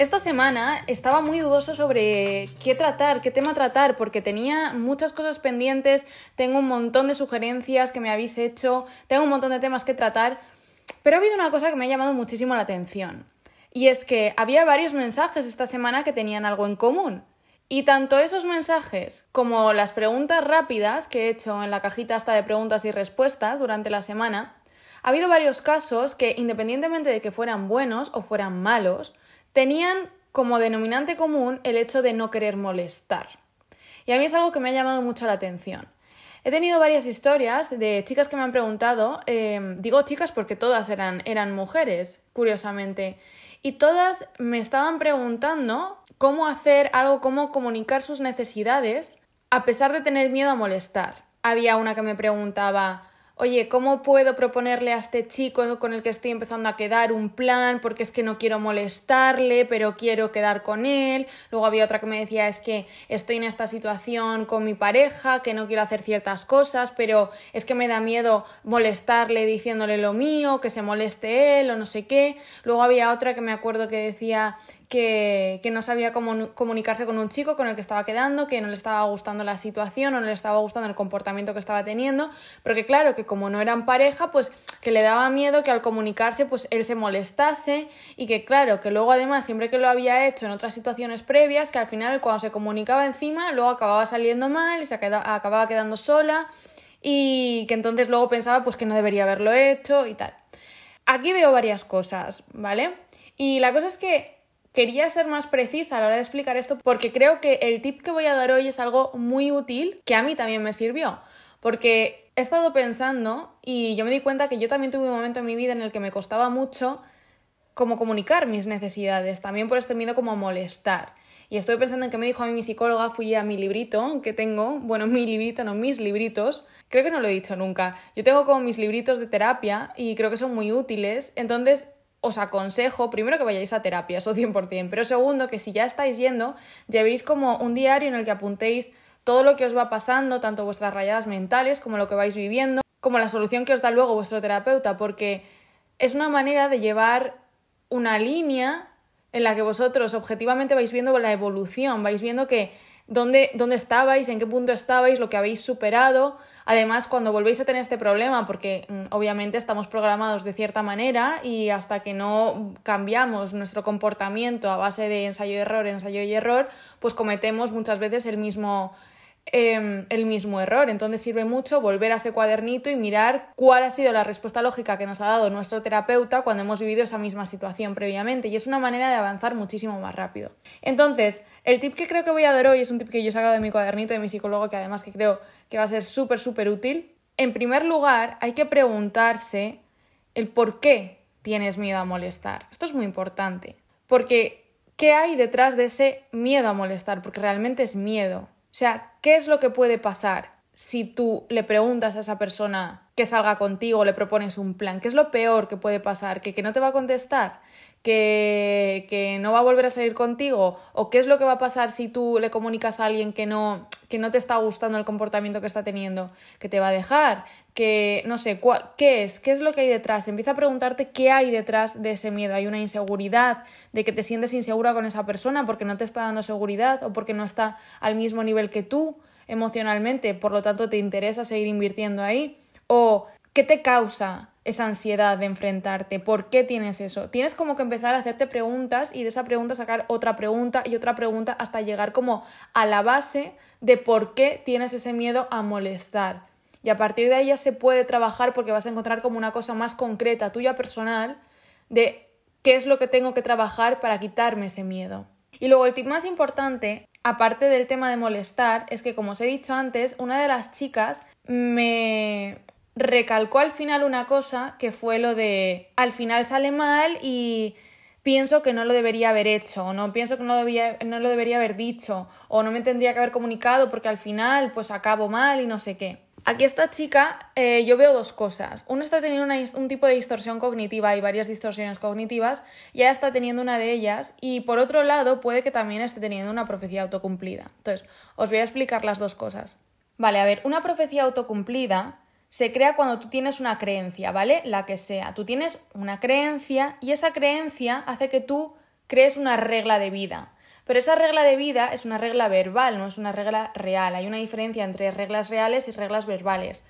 Esta semana estaba muy dudosa sobre qué tratar, qué tema tratar, porque tenía muchas cosas pendientes, tengo un montón de sugerencias que me habéis hecho, tengo un montón de temas que tratar, pero ha habido una cosa que me ha llamado muchísimo la atención. Y es que había varios mensajes esta semana que tenían algo en común. Y tanto esos mensajes como las preguntas rápidas que he hecho en la cajita hasta de preguntas y respuestas durante la semana, ha habido varios casos que, independientemente de que fueran buenos o fueran malos, tenían como denominante común el hecho de no querer molestar. Y a mí es algo que me ha llamado mucho la atención. He tenido varias historias de chicas que me han preguntado, em, digo chicas porque todas eran, eran mujeres, curiosamente, y todas me estaban preguntando cómo hacer algo, cómo comunicar sus necesidades a pesar de tener miedo a molestar. Había una que me preguntaba, oye, ¿cómo puedo proponerle a este chico con el que estoy empezando a quedar un plan? Porque es que no quiero molestarle, pero quiero quedar con él. Luego había otra que me decía, es que estoy en esta situación con mi pareja, que no quiero hacer ciertas cosas, pero es que me da miedo molestarle diciéndole lo mío, que se moleste él o no sé qué. Luego había otra que me acuerdo que decía que, no sabía cómo comunicarse con un chico con el que estaba quedando, que no le estaba gustando la situación o no le estaba gustando el comportamiento que estaba teniendo, pero que claro, que como no eran pareja, pues que le daba miedo que al comunicarse pues él se molestase y que claro, que luego además siempre que lo había hecho en otras situaciones previas, que al final cuando se comunicaba encima, luego acababa saliendo mal y se acababa quedando sola y que entonces luego pensaba pues que no debería haberlo hecho y tal. Aquí veo varias cosas, ¿vale? Y la cosa es que Quería ser más precisa a la hora de explicar esto porque creo que el tip que voy a dar hoy es algo muy útil que a mí también me sirvió. Porque he estado pensando y yo me di cuenta que yo también tuve un momento en mi vida en el que me costaba mucho como comunicar mis necesidades, también por este miedo como molestar. Y estoy pensando en qué me dijo a mí mi psicóloga, fui a mi librito que tengo, bueno, mi librito, no, mis libritos, creo que no lo he dicho nunca. Yo tengo como mis libritos de terapia y creo que son muy útiles, entonces os aconsejo, primero que vayáis a terapia, eso 100%, pero segundo que si ya estáis yendo, llevéis como un diario en el que apuntéis todo lo que os va pasando, tanto vuestras rayadas mentales como lo que vais viviendo, como la solución que os da luego vuestro terapeuta, porque es una manera de llevar una línea en la que vosotros objetivamente vais viendo la evolución, vais viendo que dónde, dónde estabais, en qué punto estabais, lo que habéis superado, Además, cuando volvéis a tener este problema, porque mm, obviamente estamos programados de cierta manera y hasta que no cambiamos nuestro comportamiento a base de ensayo-error, ensayo y error, pues cometemos muchas veces el mismo, em, el mismo error. Entonces sirve mucho volver a ese cuadernito y mirar cuál ha sido la respuesta lógica que nos ha dado nuestro terapeuta cuando hemos vivido esa misma situación previamente. Y es una manera de avanzar muchísimo más rápido. Entonces, el tip que creo que voy a dar hoy es un tip que yo he sacado de mi cuadernito de mi psicólogo, que además que creo que va a ser súper, súper útil. En primer lugar, hay que preguntarse el por qué tienes miedo a molestar. Esto es muy importante, porque ¿qué hay detrás de ese miedo a molestar? Porque realmente es miedo. O sea, ¿qué es lo que puede pasar si tú le preguntas a esa persona que salga contigo, le propones un plan? ¿Qué es lo peor que puede pasar? ¿Que, que no te va a contestar? que, que, no va a volver a salir contigo o qué es lo que va a pasar si tú le comunicas a alguien que no, que no te está gustando el comportamiento que está teniendo, que te va a dejar, que no sé, ¿qué es? ¿Qué es lo que hay detrás? Empieza a preguntarte qué hay detrás de ese miedo. Hay una inseguridad, de que te sientes insegura con esa persona porque no te está dando seguridad o porque no está al mismo nivel que tú emocionalmente, por lo tanto te interesa seguir invirtiendo ahí o qué te causa esa ansiedad de enfrentarte? ¿Por qué tienes eso? Tienes como que empezar a hacerte preguntas y de esa pregunta sacar otra pregunta y otra pregunta hasta llegar como a la base de por qué tienes ese miedo a molestar. Y a partir de ahí ya se puede trabajar porque vas a encontrar como una cosa más concreta, tuya personal, de qué es lo que tengo que trabajar para quitarme ese miedo. Y luego el tip más importante, aparte del tema de molestar, es que como os he dicho antes, una de las chicas me, recalcó al final una cosa que fue lo de al final sale mal y pienso que no lo debería haber hecho, o no pienso que no, no lo debería haber dicho, o no me tendría que haber comunicado porque al final pues acabo mal y no sé qué. Aquí esta chica, eh, yo veo dos cosas. Una está teniendo un tipo de distorsión cognitiva y varias distorsiones cognitivas, y ella está teniendo una de ellas, y por otro lado puede que también esté teniendo una profecía autocumplida. Entonces, os voy a explicar las dos cosas. Vale, a ver, una profecía autocumplida se crea cuando tú tienes una creencia, ¿vale? La que sea. Tú tienes una creencia y esa creencia hace que tú crees una regla de vida. Pero esa regla de vida es una regla verbal, no es una regla real. Hay una diferencia entre reglas reales y reglas verbales.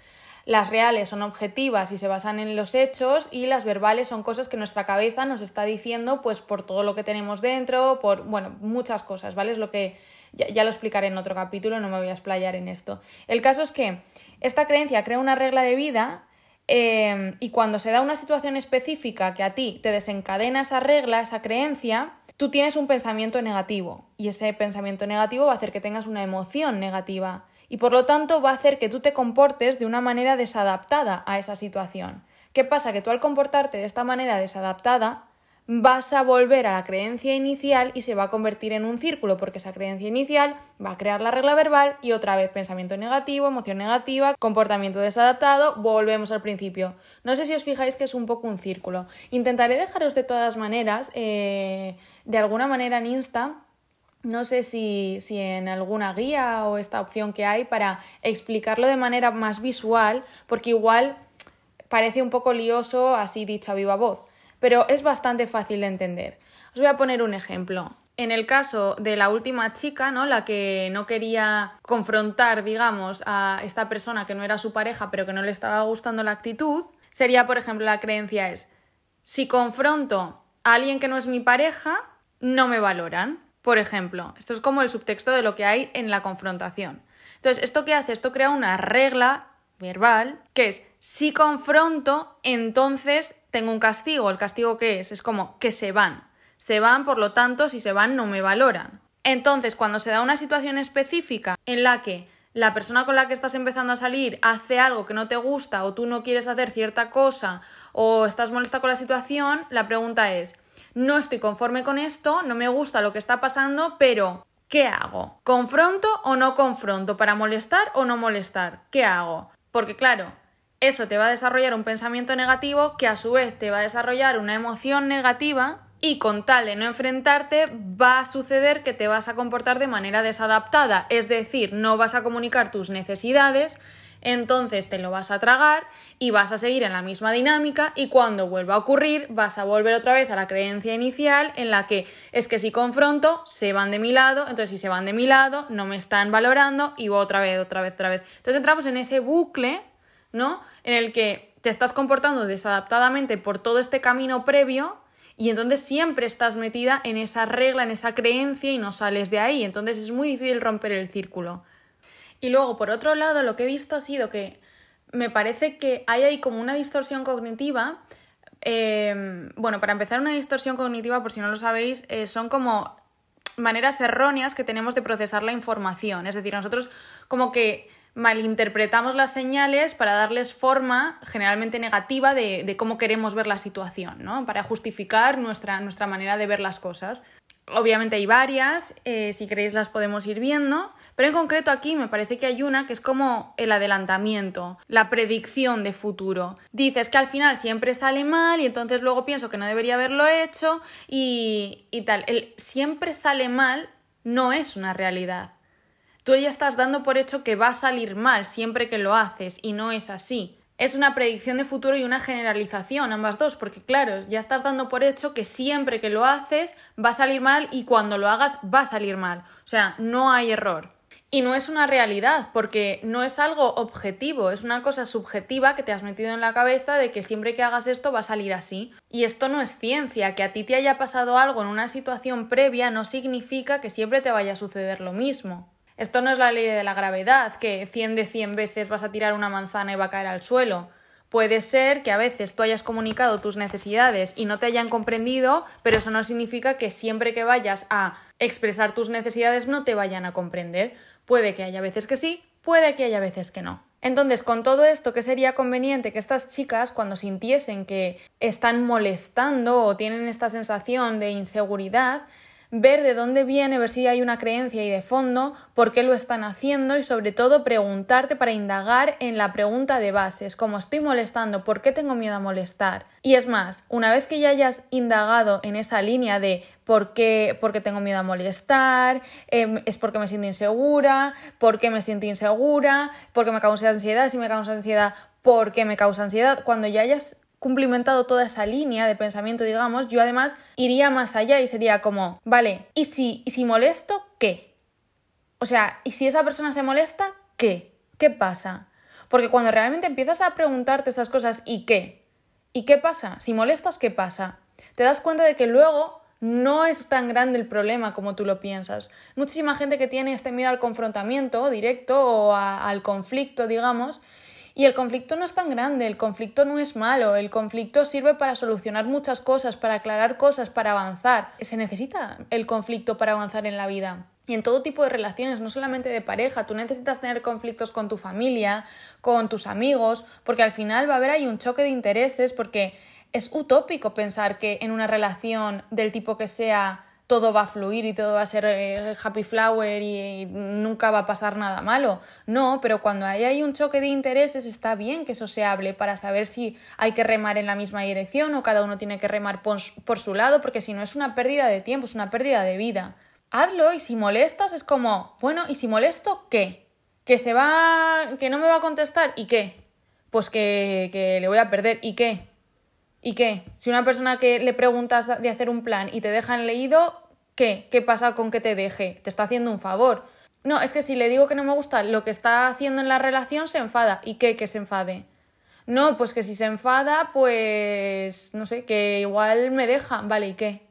Las reales son objetivas y se basan en los hechos y las verbales son cosas que nuestra cabeza nos está diciendo pues por todo lo que tenemos dentro, por, bueno, muchas cosas, ¿vale? Es lo que ya, lo explicaré en otro capítulo, no me voy a explayar en esto. El caso es que esta creencia crea una regla de vida eh, y cuando se da una situación específica que a ti te desencadena esa regla, esa creencia, tú tienes un pensamiento negativo y ese pensamiento negativo va a hacer que tengas una emoción negativa y por lo tanto va a hacer que tú te comportes de una manera desadaptada a esa situación. ¿Qué pasa? Que tú al comportarte de esta manera desadaptada vas a volver a la creencia inicial y se va a convertir en un círculo porque esa creencia inicial va a crear la regla verbal y otra vez pensamiento negativo, emoción negativa, comportamiento desadaptado, volvemos al principio. No sé si os fijáis que es un poco un círculo. Intentaré dejaros de todas maneras, eh, de alguna manera en Insta, no sé si, si, en alguna guía o esta opción que hay para explicarlo de manera más visual, porque igual parece un poco lioso así dicho a viva voz pero es bastante fácil de entender. Os voy a poner un ejemplo. En el caso de la última chica, ¿no? La que no quería confrontar, digamos, a esta persona que no era su pareja, pero que no le estaba gustando la actitud, sería, por ejemplo, la creencia es, si confronto a alguien que no es mi pareja, no me valoran. Por ejemplo, esto es como el subtexto de lo que hay en la confrontación. Entonces, ¿esto qué hace? Esto crea una regla verbal que es, si confronto, entonces tengo un castigo. ¿El castigo qué es? Es como que se van. Se van, por lo tanto, si se van no me valoran. Entonces, cuando se da una situación específica en la que la persona con la que estás empezando a salir hace algo que no te gusta o tú no quieres hacer cierta cosa o estás molesta con la situación, la pregunta es, no estoy conforme con esto, no me gusta lo que está pasando, pero ¿qué hago? ¿Confronto o no confronto? ¿Para molestar o no molestar? ¿Qué hago? Porque claro, eso te va a desarrollar un pensamiento negativo que a su vez te va a desarrollar una emoción negativa y con tal de no enfrentarte va a suceder que te vas a comportar de manera desadaptada, es decir, no vas a comunicar tus necesidades, entonces te lo vas a tragar y vas a seguir en la misma dinámica y cuando vuelva a ocurrir vas a volver otra vez a la creencia inicial en la que es que si confronto se van de mi lado, entonces si se van de mi lado no me están valorando y otra vez, otra vez, otra vez. Entonces entramos en ese bucle ¿no? En el que te estás comportando desadaptadamente por todo este camino previo y entonces siempre estás metida en esa regla, en esa creencia y no sales de ahí. Entonces es muy difícil romper el círculo. Y luego, por otro lado, lo que he visto ha sido que me parece que hay ahí como una distorsión cognitiva. Eh, bueno, para empezar, una distorsión cognitiva, por si no lo sabéis, eh, son como maneras erróneas que tenemos de procesar la información. Es decir, nosotros como que malinterpretamos las señales para darles forma generalmente negativa de, cómo queremos ver la situación, ¿no? Para justificar nuestra, nuestra manera de ver las cosas. Obviamente hay varias, eh, si queréis las podemos ir viendo, pero en concreto aquí me parece que hay una que es como el adelantamiento, la predicción de futuro. Dices que al final siempre sale mal y entonces luego pienso que no debería haberlo hecho y, y tal. El siempre sale mal no es una realidad tú ya estás dando por hecho que va a salir mal siempre que lo haces y no es así. Es una predicción de futuro y una generalización, ambas dos, porque claro, ya estás dando por hecho que siempre que lo haces va a salir mal y cuando lo hagas va a salir mal. O sea, no hay error. Y no es una realidad, porque no es algo objetivo, es una cosa subjetiva que te has metido en la cabeza de que siempre que hagas esto va a salir así. Y esto no es ciencia, que a ti te haya pasado algo en una situación previa no significa que siempre te vaya a suceder lo mismo. Esto no es la ley de la gravedad, que 100 de 100 veces vas a tirar una manzana y va a caer al suelo. Puede ser que a veces tú hayas comunicado tus necesidades y no te hayan comprendido, pero eso no significa que siempre que vayas a expresar tus necesidades no te vayan a comprender. Puede que haya veces que sí, puede que haya veces que no. Entonces, con todo esto, ¿qué sería conveniente que estas chicas, cuando sintiesen que están molestando o tienen esta sensación de inseguridad, ver de dónde viene, ver si hay una creencia y de fondo, por qué lo están haciendo y sobre todo preguntarte para indagar en la pregunta de base. Es como estoy molestando, ¿por qué tengo miedo a molestar? Y es más, una vez que ya hayas indagado en esa línea de por qué, porque tengo miedo a molestar, em, es porque me siento insegura, por qué me siento insegura, porque me causa ansiedad, si me causa ansiedad, por qué me causa ansiedad, cuando ya hayas cumplimentado toda esa línea de pensamiento, digamos, yo además iría más allá y sería como, vale, ¿y si, ¿y si molesto, qué? O sea, ¿y si esa persona se molesta, qué? ¿Qué pasa? Porque cuando realmente empiezas a preguntarte estas cosas, ¿y qué? ¿Y qué pasa? Si molestas, ¿qué pasa? Te das cuenta de que luego no es tan grande el problema como tú lo piensas. Muchísima gente que tiene este miedo al confrontamiento directo o al conflicto, digamos, y el conflicto no es tan grande, el conflicto no es malo, el conflicto sirve para solucionar muchas cosas, para aclarar cosas, para avanzar. Se necesita el conflicto para avanzar en la vida. Y en todo tipo de relaciones, no solamente de pareja, tú necesitas tener conflictos con tu familia, con tus amigos, porque al final va a haber ahí un choque de intereses, porque es utópico pensar que en una relación del tipo que sea todo va a fluir y todo va a ser eh, happy flower y, nunca va a pasar nada malo. No, pero cuando hay, un choque de intereses está bien que eso se hable para saber si hay que remar en la misma dirección o cada uno tiene que remar por, por su lado, porque si no es una pérdida de tiempo, es una pérdida de vida. Hazlo y si molestas es como, bueno, ¿y si molesto qué? ¿Que se va, que no me va a contestar? ¿Y qué? Pues que, que le voy a perder. ¿Y qué? ¿Y qué? Si una persona que le preguntas de hacer un plan y te dejan leído, ¿qué? ¿Qué pasa con que te deje? Te está haciendo un favor. No, es que si le digo que no me gusta lo que está haciendo en la relación, se enfada. ¿Y qué? Que se enfade. No, pues que si se enfada, pues no sé, que igual me deja. Vale, ¿y qué?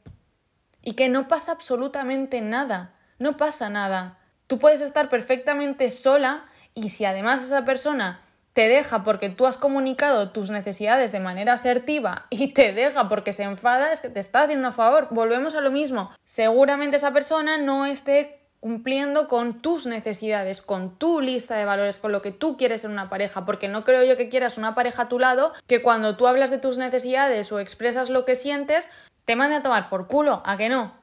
Y que no pasa absolutamente nada. No pasa nada. Tú puedes estar perfectamente sola y si además esa persona te deja porque tú has comunicado tus necesidades de manera asertiva y te deja porque se enfada, es que te está haciendo favor. Volvemos a lo mismo. Seguramente esa persona no esté cumpliendo con tus necesidades, con tu lista de valores, con lo que tú quieres en una pareja, porque no creo yo que quieras una pareja a tu lado que cuando tú hablas de tus necesidades o expresas lo que sientes, te mande a tomar por culo, ¿a que no?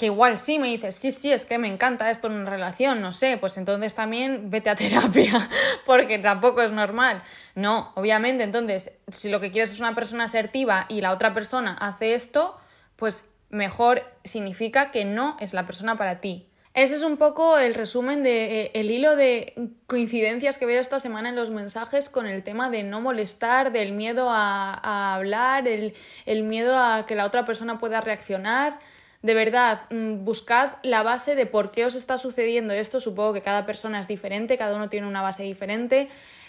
Que igual sí me dices, sí, sí, es que me encanta esto en una relación, no sé, pues entonces también vete a terapia, porque tampoco es normal. No, obviamente, entonces, si lo que quieres es una persona asertiva y la otra persona hace esto, pues mejor significa que no es la persona para ti. Ese es un poco el resumen de eh, el hilo de coincidencias que veo esta semana en los mensajes con el tema de no molestar, del miedo a, a hablar, el, el miedo a que la otra persona pueda reaccionar de verdad, mm, buscad la base de por qué os está sucediendo esto. Supongo que cada persona es diferente, cada uno tiene una base diferente,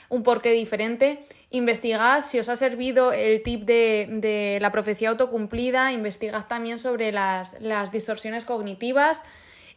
un porqué diferente. Investigad si os ha servido el tip de, de la profecía autocumplida, investigad también sobre las, las distorsiones cognitivas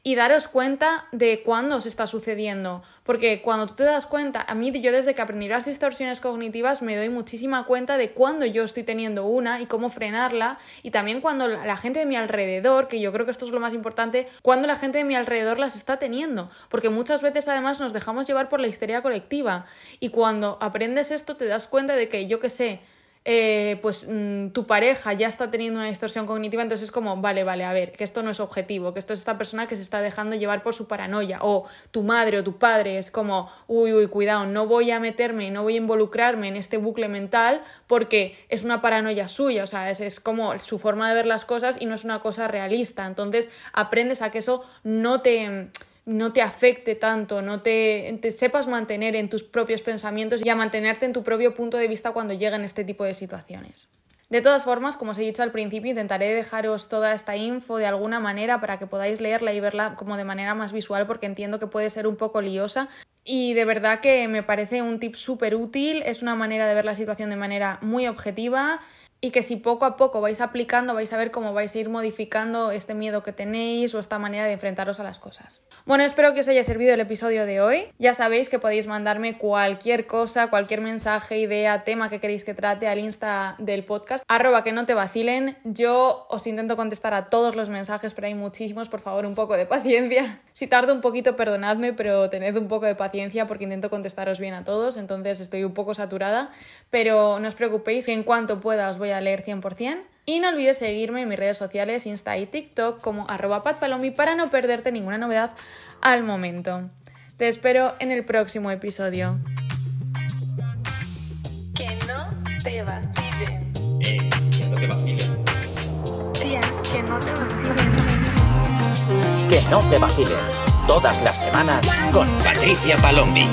y daros cuenta de cuándo os está sucediendo. Porque cuando tú te das cuenta, a mí yo desde que aprendí las distorsiones cognitivas me doy muchísima cuenta de cuándo yo estoy teniendo una y cómo frenarla. Y también cuando la gente de mi alrededor, que yo creo que esto es lo más importante, cuando la gente de mi alrededor las está teniendo. Porque muchas veces además nos dejamos llevar por la histeria colectiva. Y cuando aprendes esto te das cuenta de que yo qué sé, eh, pues mm, tu pareja ya está teniendo una distorsión cognitiva, entonces es como, vale, vale, a ver, que esto no es objetivo, que esto es esta persona que se está dejando llevar por su paranoia, o tu madre o tu padre es como, uy, uy, cuidado, no voy a meterme, no voy a involucrarme en este bucle mental porque es una paranoia suya, o sea, es, es como su forma de ver las cosas y no es una cosa realista, entonces aprendes a que eso no te no te afecte tanto, no te, sepas mantener en tus propios pensamientos y a mantenerte en tu propio punto de vista cuando lleguen este tipo de situaciones. De todas formas, como os he dicho al principio, intentaré dejaros toda esta info de alguna manera para que podáis leerla y verla como de manera más visual porque entiendo que puede ser un poco liosa. Y de verdad que me parece un tip súper útil, es una manera de ver la situación de manera muy objetiva y que si poco a poco vais aplicando vais a ver cómo vais a ir modificando este miedo que tenéis o esta manera de enfrentaros a las cosas. Bueno, espero que os haya servido el episodio de hoy. Ya sabéis que podéis mandarme cualquier cosa, cualquier mensaje, idea, tema que queréis que trate al insta del podcast, arroba que no te vacilen. Yo os intento contestar a todos los mensajes, pero hay muchísimos, por favor, un poco de paciencia. Si tardo un poquito, perdonadme, pero tened un poco de paciencia porque intento contestaros bien a todos, entonces estoy un poco saturada, pero no os preocupéis que en cuanto pueda os voy a leer 100%. Y no olvides seguirme en mis redes sociales, Insta y TikTok como arroba patpalomi para no perderte ninguna novedad al momento. Te espero en el próximo episodio. Que no te vacilen. Eh, que no te vacilen. Tía, que no te vacilen. Que no te vacilen. Todas las semanas con Patricia Palombi.